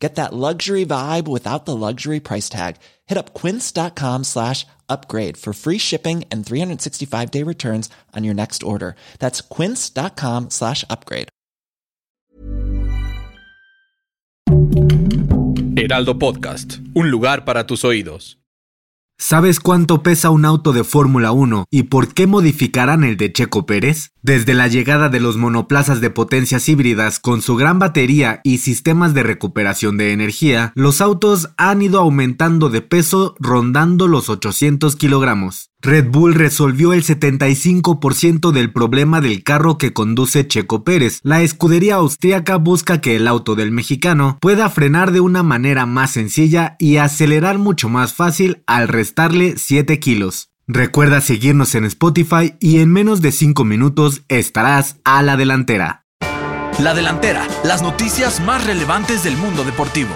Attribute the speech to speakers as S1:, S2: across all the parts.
S1: Get that luxury vibe without the luxury price tag. Hit up quince.com slash upgrade for free shipping and 365 day returns on your next order. That's quince.com slash upgrade.
S2: Heraldo Podcast, un lugar para tus oídos.
S3: ¿Sabes cuánto pesa un auto de Fórmula 1 y por qué modificarán el de Checo Pérez? Desde la llegada de los monoplazas de potencias híbridas con su gran batería y sistemas de recuperación de energía, los autos han ido aumentando de peso rondando los 800 kilogramos. Red Bull resolvió el 75% del problema del carro que conduce Checo Pérez. La escudería austríaca busca que el auto del mexicano pueda frenar de una manera más sencilla y acelerar mucho más fácil al restarle 7 kilos. Recuerda seguirnos en Spotify y en menos de 5 minutos estarás a la delantera.
S2: La delantera, las noticias más relevantes del mundo deportivo.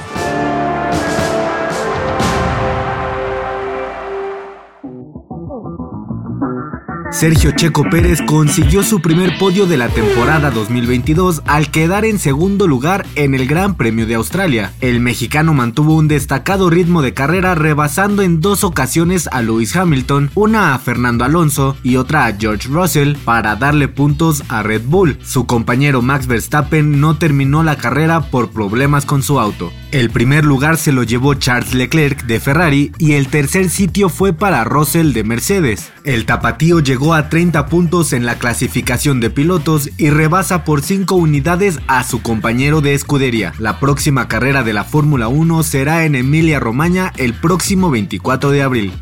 S3: Sergio Checo Pérez consiguió su primer podio de la temporada 2022 al quedar en segundo lugar en el Gran Premio de Australia. El mexicano mantuvo un destacado ritmo de carrera rebasando en dos ocasiones a Lewis Hamilton, una a Fernando Alonso y otra a George Russell para darle puntos a Red Bull. Su compañero Max Verstappen no terminó la carrera por problemas con su auto. El primer lugar se lo llevó Charles Leclerc de Ferrari y el tercer sitio fue para Russell de Mercedes. El tapatío llegó a 30 puntos en la clasificación de pilotos y rebasa por 5 unidades a su compañero de escudería. La próxima carrera de la Fórmula 1 será en Emilia Romagna el próximo 24 de abril.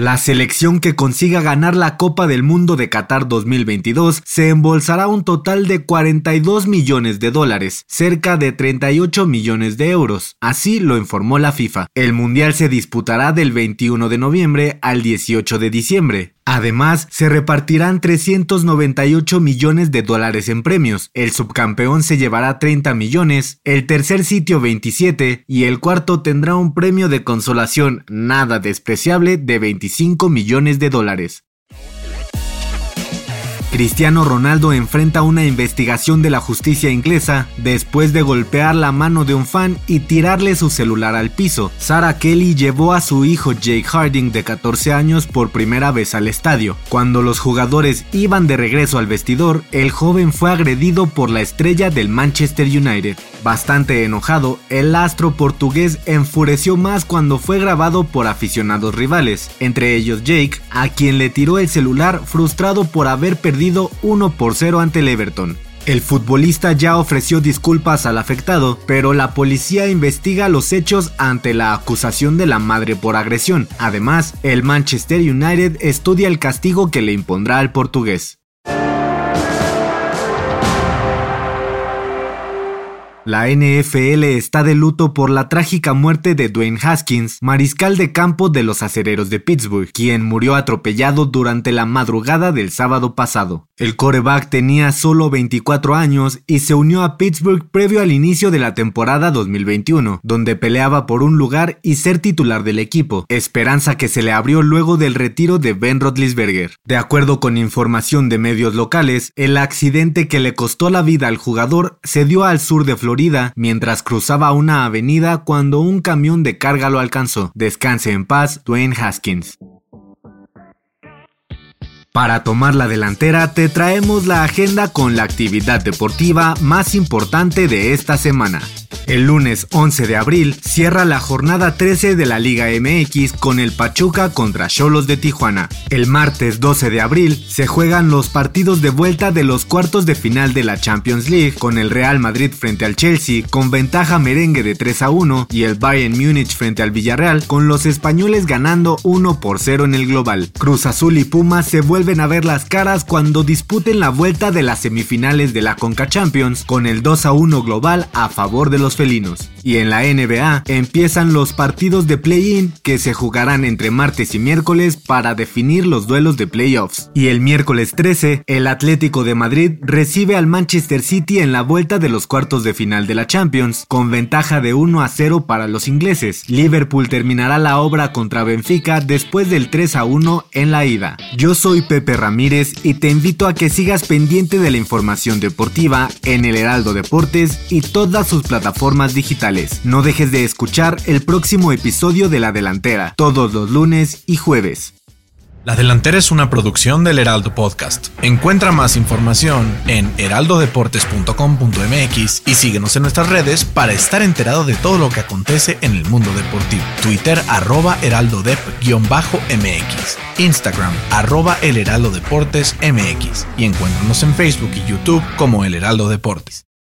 S3: La selección que consiga ganar la Copa del Mundo de Qatar 2022 se embolsará un total de 42 millones de dólares, cerca de 38 millones de euros. Así lo informó la FIFA. El Mundial se disputará del 21 de noviembre al 18 de diciembre. Además, se repartirán 398 millones de dólares en premios. El subcampeón se llevará 30 millones, el tercer sitio 27 y el cuarto tendrá un premio de consolación nada despreciable de 25 millones de dólares. Cristiano Ronaldo enfrenta una investigación de la justicia inglesa después de golpear la mano de un fan y tirarle su celular al piso. Sarah Kelly llevó a su hijo Jake Harding de 14 años por primera vez al estadio. Cuando los jugadores iban de regreso al vestidor, el joven fue agredido por la estrella del Manchester United. Bastante enojado, el astro portugués enfureció más cuando fue grabado por aficionados rivales, entre ellos Jake, a quien le tiró el celular frustrado por haber perdido 1 por 0 ante el Everton. El futbolista ya ofreció disculpas al afectado, pero la policía investiga los hechos ante la acusación de la madre por agresión. Además, el Manchester United estudia el castigo que le impondrá al portugués. La NFL está de luto por la trágica muerte de Dwayne Haskins, mariscal de campo de los acereros de Pittsburgh, quien murió atropellado durante la madrugada del sábado pasado. El coreback tenía solo 24 años y se unió a Pittsburgh previo al inicio de la temporada 2021, donde peleaba por un lugar y ser titular del equipo, esperanza que se le abrió luego del retiro de Ben Roethlisberger. De acuerdo con información de medios locales, el accidente que le costó la vida al jugador se dio al sur de Florida mientras cruzaba una avenida cuando un camión de carga lo alcanzó. Descanse en paz, Dwayne Haskins. Para tomar la delantera te traemos la agenda con la actividad deportiva más importante de esta semana. El lunes 11 de abril cierra la jornada 13 de la Liga MX con el Pachuca contra Cholos de Tijuana. El martes 12 de abril se juegan los partidos de vuelta de los cuartos de final de la Champions League con el Real Madrid frente al Chelsea con ventaja merengue de 3 a 1 y el Bayern Múnich frente al Villarreal con los españoles ganando 1 por 0 en el global. Cruz Azul y Pumas se vuelven a ver las caras cuando disputen la vuelta de las semifinales de la Conca Champions con el 2 a 1 global a favor de los felinos. Y en la NBA empiezan los partidos de play-in que se jugarán entre martes y miércoles para definir los duelos de playoffs. Y el miércoles 13, el Atlético de Madrid recibe al Manchester City en la vuelta de los cuartos de final de la Champions, con ventaja de 1 a 0 para los ingleses. Liverpool terminará la obra contra Benfica después del 3 a 1 en la ida. Yo soy Pepe Ramírez y te invito a que sigas pendiente de la información deportiva en el Heraldo Deportes y todas sus plataformas digitales. No dejes de escuchar el próximo episodio de La Delantera, todos los lunes y jueves.
S2: La Delantera es una producción del Heraldo Podcast. Encuentra más información en heraldodeportes.com.mx y síguenos en nuestras redes para estar enterado de todo lo que acontece en el mundo deportivo. Twitter arroba heraldodep-mx, Instagram arroba el heraldo deportes mx y encuéntranos en Facebook y YouTube como el Heraldo Deportes.